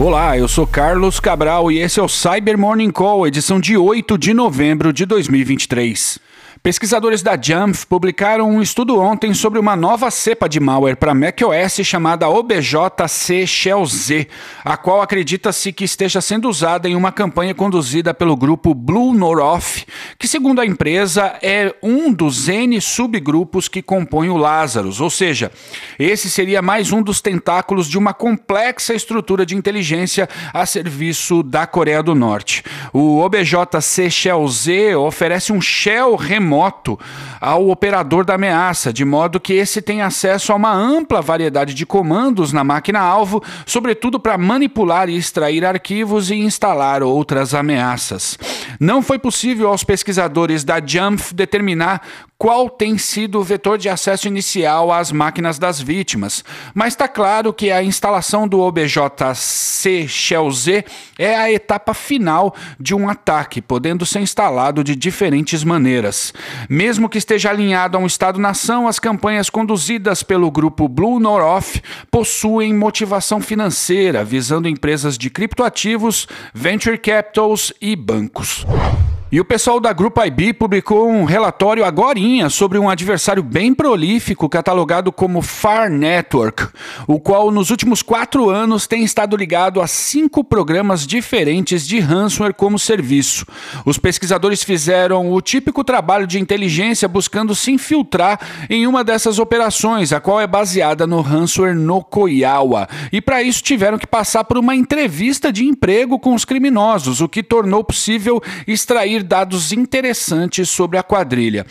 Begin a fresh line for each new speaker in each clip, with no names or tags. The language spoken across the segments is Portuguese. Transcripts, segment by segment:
Olá, eu sou Carlos Cabral e esse é o Cyber Morning Call, edição de 8 de novembro de 2023. Pesquisadores da Jamf publicaram um estudo ontem sobre uma nova cepa de malware para macOS chamada OBJC Shell Z, a qual acredita-se que esteja sendo usada em uma campanha conduzida pelo grupo Blue North, que, segundo a empresa, é um dos N subgrupos que compõem o Lazarus, ou seja, esse seria mais um dos tentáculos de uma complexa estrutura de inteligência a serviço da Coreia do Norte. O OBJC Shell Z oferece um shell remoto ao operador da ameaça, de modo que esse tem acesso a uma ampla variedade de comandos na máquina-alvo, sobretudo para manipular e extrair arquivos e instalar outras ameaças. Não foi possível aos pesquisadores da Jamf determinar qual tem sido o vetor de acesso inicial às máquinas das vítimas, mas está claro que a instalação do OBJC Shell Z é a etapa final de um ataque, podendo ser instalado de diferentes maneiras. Mesmo que esteja alinhado a um Estado-nação, as campanhas conduzidas pelo grupo Blue North possuem motivação financeira, visando empresas de criptoativos, venture capitals e bancos. E o pessoal da Grupo IB publicou um relatório agorinha sobre um adversário bem prolífico catalogado como Far Network, o qual nos últimos quatro anos tem estado ligado a cinco programas diferentes de ransomware como serviço. Os pesquisadores fizeram o típico trabalho de inteligência buscando se infiltrar em uma dessas operações, a qual é baseada no ransomware Nokoyawa, e para isso tiveram que passar por uma entrevista de emprego com os criminosos, o que tornou possível extrair dados interessantes sobre a quadrilha.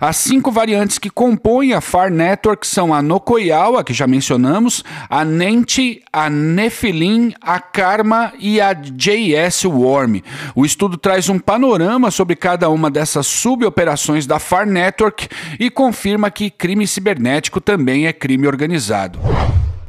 As cinco variantes que compõem a Far Network são a Nokoyawa, que já mencionamos, a Nenti, a Nephilim, a Karma e a JS Worm. O estudo traz um panorama sobre cada uma dessas suboperações da Far Network e confirma que crime cibernético também é crime organizado.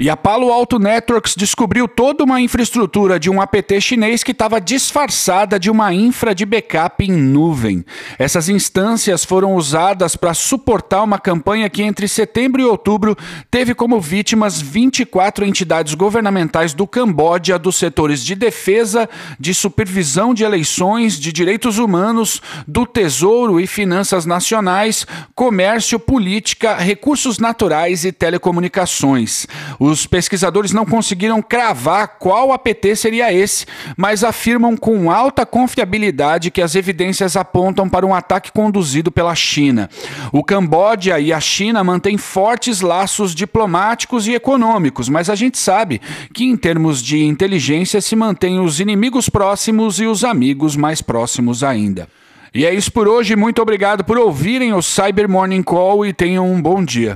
E a Palo Alto Networks descobriu toda uma infraestrutura de um APT chinês que estava disfarçada de uma infra de backup em nuvem. Essas instâncias foram usadas para suportar uma campanha que entre setembro e outubro teve como vítimas 24 entidades governamentais do Camboja dos setores de defesa, de supervisão de eleições, de direitos humanos, do Tesouro e finanças nacionais, comércio, política, recursos naturais e telecomunicações. Os pesquisadores não conseguiram cravar qual APT seria esse, mas afirmam com alta confiabilidade que as evidências apontam para um ataque conduzido pela China. O Camboja e a China mantêm fortes laços diplomáticos e econômicos, mas a gente sabe que, em termos de inteligência, se mantêm os inimigos próximos e os amigos mais próximos ainda. E é isso por hoje. Muito obrigado por ouvirem o Cyber Morning Call e tenham um bom dia.